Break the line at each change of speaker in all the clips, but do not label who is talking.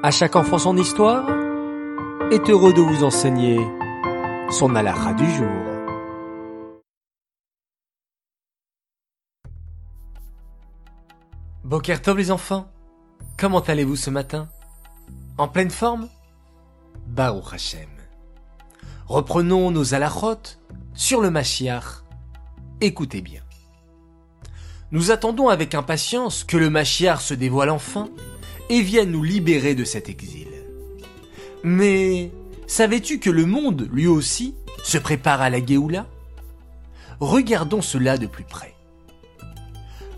À chaque enfant son histoire est heureux de vous enseigner son alara du jour. Bokertov les enfants, comment allez-vous ce matin? En pleine forme? Baruch Hashem. Reprenons nos alachot sur le Mashiach. Écoutez bien. Nous attendons avec impatience que le Mashiach se dévoile enfin et vienne nous libérer de cet exil. Mais savais-tu que le monde, lui aussi, se prépare à la Géoula? Regardons cela de plus près.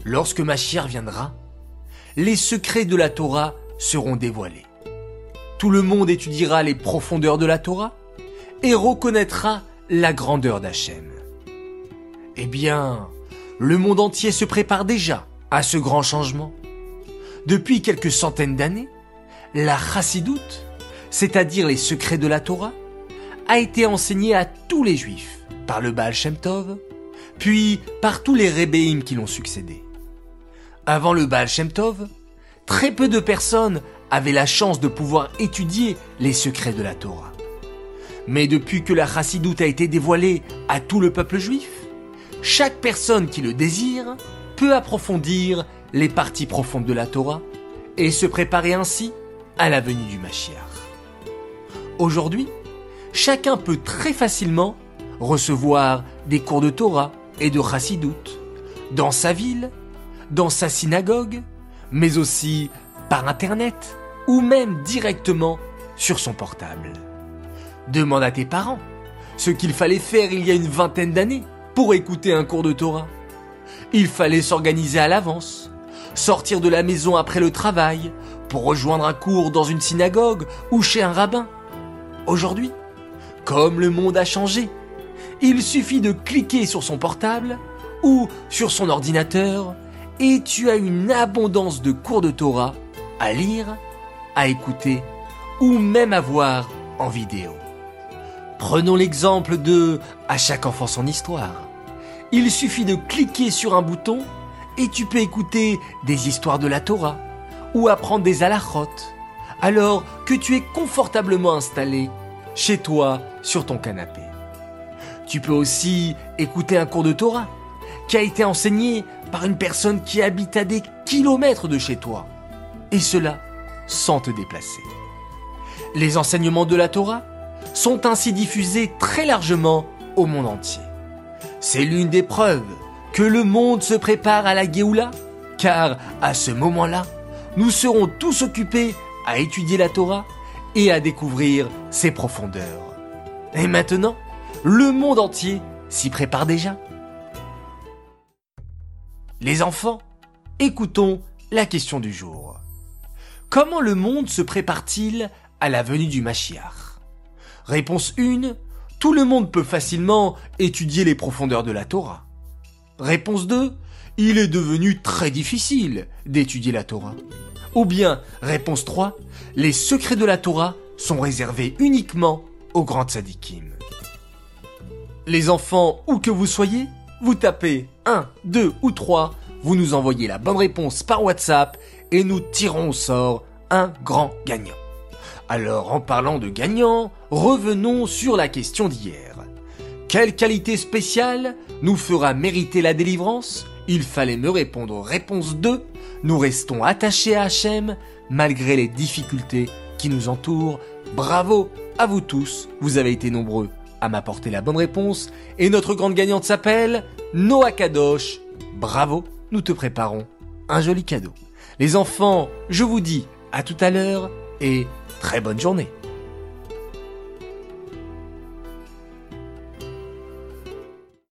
Lorsque Mashiach viendra, les secrets de la Torah seront dévoilés. Tout le monde étudiera les profondeurs de la Torah et reconnaîtra la grandeur d'Hachem. Eh bien, le monde entier se prépare déjà à ce grand changement. Depuis quelques centaines d'années, la chassidoute, c'est-à-dire les secrets de la Torah, a été enseignée à tous les juifs par le Baal Shem Tov, puis par tous les rébéim qui l'ont succédé. Avant le Baal Shem Tov, très peu de personnes avaient la chance de pouvoir étudier les secrets de la Torah. Mais depuis que la chassidoute a été dévoilée à tout le peuple juif, chaque personne qui le désire peut approfondir les parties profondes de la Torah et se préparer ainsi à la venue du Mashiach. Aujourd'hui, chacun peut très facilement recevoir des cours de Torah et de Chassidoute dans sa ville, dans sa synagogue, mais aussi par Internet ou même directement sur son portable. Demande à tes parents ce qu'il fallait faire il y a une vingtaine d'années pour écouter un cours de Torah. Il fallait s'organiser à l'avance, sortir de la maison après le travail, pour rejoindre un cours dans une synagogue ou chez un rabbin. Aujourd'hui, comme le monde a changé, il suffit de cliquer sur son portable ou sur son ordinateur et tu as une abondance de cours de Torah à lire, à écouter ou même à voir en vidéo. Prenons l'exemple de À chaque enfant son histoire. Il suffit de cliquer sur un bouton et tu peux écouter des histoires de la Torah ou apprendre des alachot alors que tu es confortablement installé chez toi sur ton canapé. Tu peux aussi écouter un cours de Torah qui a été enseigné par une personne qui habite à des kilomètres de chez toi et cela sans te déplacer. Les enseignements de la Torah sont ainsi diffusés très largement au monde entier. C'est l'une des preuves que le monde se prépare à la Géoula, car à ce moment-là, nous serons tous occupés à étudier la Torah et à découvrir ses profondeurs. Et maintenant, le monde entier s'y prépare déjà. Les enfants, écoutons la question du jour. Comment le monde se prépare-t-il à la venue du Mashiach? Réponse 1. Tout le monde peut facilement étudier les profondeurs de la Torah. Réponse 2. Il est devenu très difficile d'étudier la Torah. Ou bien, réponse 3. Les secrets de la Torah sont réservés uniquement aux grands tzadikim. Les enfants, où que vous soyez, vous tapez 1, 2 ou 3, vous nous envoyez la bonne réponse par WhatsApp et nous tirons au sort un grand gagnant. Alors en parlant de gagnant, revenons sur la question d'hier. Quelle qualité spéciale nous fera mériter la délivrance? Il fallait me répondre réponse 2. Nous restons attachés à Hachem malgré les difficultés qui nous entourent. Bravo à vous tous, vous avez été nombreux à m'apporter la bonne réponse et notre grande gagnante s'appelle Noah Kadosh. Bravo, nous te préparons un joli cadeau. Les enfants, je vous dis à tout à l'heure et très bonne journée.